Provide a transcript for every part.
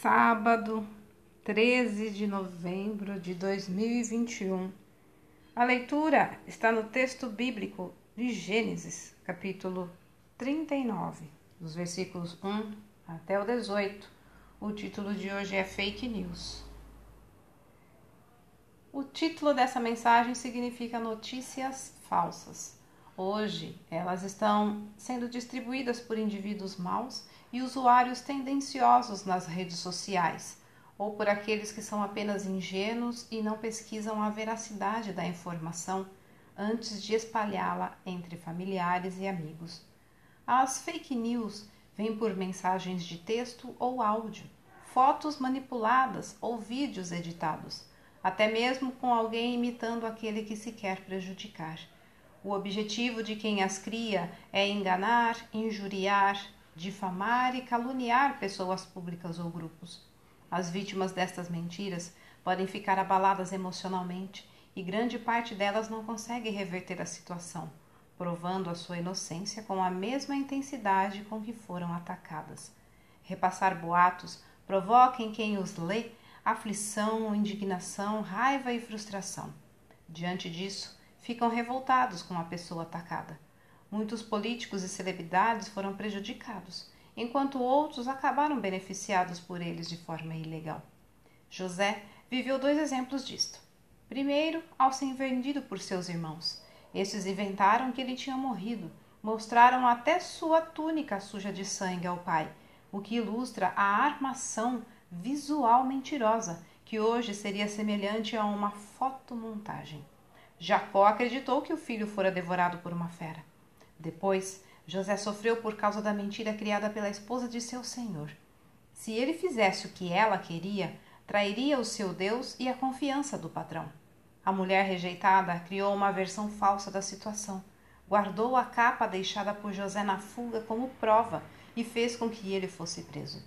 sábado, 13 de novembro de 2021. A leitura está no texto bíblico de Gênesis, capítulo 39, dos versículos 1 até o 18. O título de hoje é Fake News. O título dessa mensagem significa Notícias Falsas. Hoje, elas estão sendo distribuídas por indivíduos maus e usuários tendenciosos nas redes sociais, ou por aqueles que são apenas ingênuos e não pesquisam a veracidade da informação antes de espalhá-la entre familiares e amigos. As fake news vêm por mensagens de texto ou áudio, fotos manipuladas ou vídeos editados, até mesmo com alguém imitando aquele que se quer prejudicar. O objetivo de quem as cria é enganar, injuriar, difamar e caluniar pessoas públicas ou grupos. As vítimas destas mentiras podem ficar abaladas emocionalmente e grande parte delas não consegue reverter a situação, provando a sua inocência com a mesma intensidade com que foram atacadas. Repassar boatos provoca em quem os lê aflição, indignação, raiva e frustração. Diante disso, ficam revoltados com a pessoa atacada Muitos políticos e celebridades foram prejudicados, enquanto outros acabaram beneficiados por eles de forma ilegal. José viveu dois exemplos disto. Primeiro, ao ser vendido por seus irmãos. Estes inventaram que ele tinha morrido, mostraram até sua túnica suja de sangue ao pai, o que ilustra a armação visual mentirosa, que hoje seria semelhante a uma fotomontagem. Jacó acreditou que o filho fora devorado por uma fera. Depois, José sofreu por causa da mentira criada pela esposa de seu senhor. Se ele fizesse o que ela queria, trairia o seu Deus e a confiança do patrão. A mulher rejeitada criou uma versão falsa da situação, guardou a capa deixada por José na fuga como prova e fez com que ele fosse preso.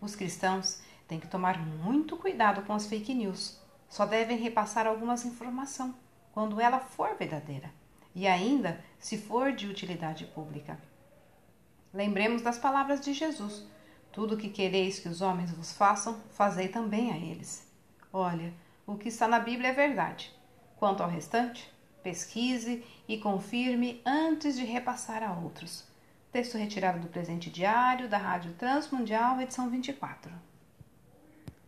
Os cristãos têm que tomar muito cuidado com as fake news. Só devem repassar algumas informações quando ela for verdadeira e ainda se for de utilidade pública. Lembremos das palavras de Jesus: Tudo o que quereis que os homens vos façam, fazei também a eles. Olha, o que está na Bíblia é verdade. Quanto ao restante, pesquise e confirme antes de repassar a outros. Texto retirado do presente diário da Rádio Transmundial, edição 24.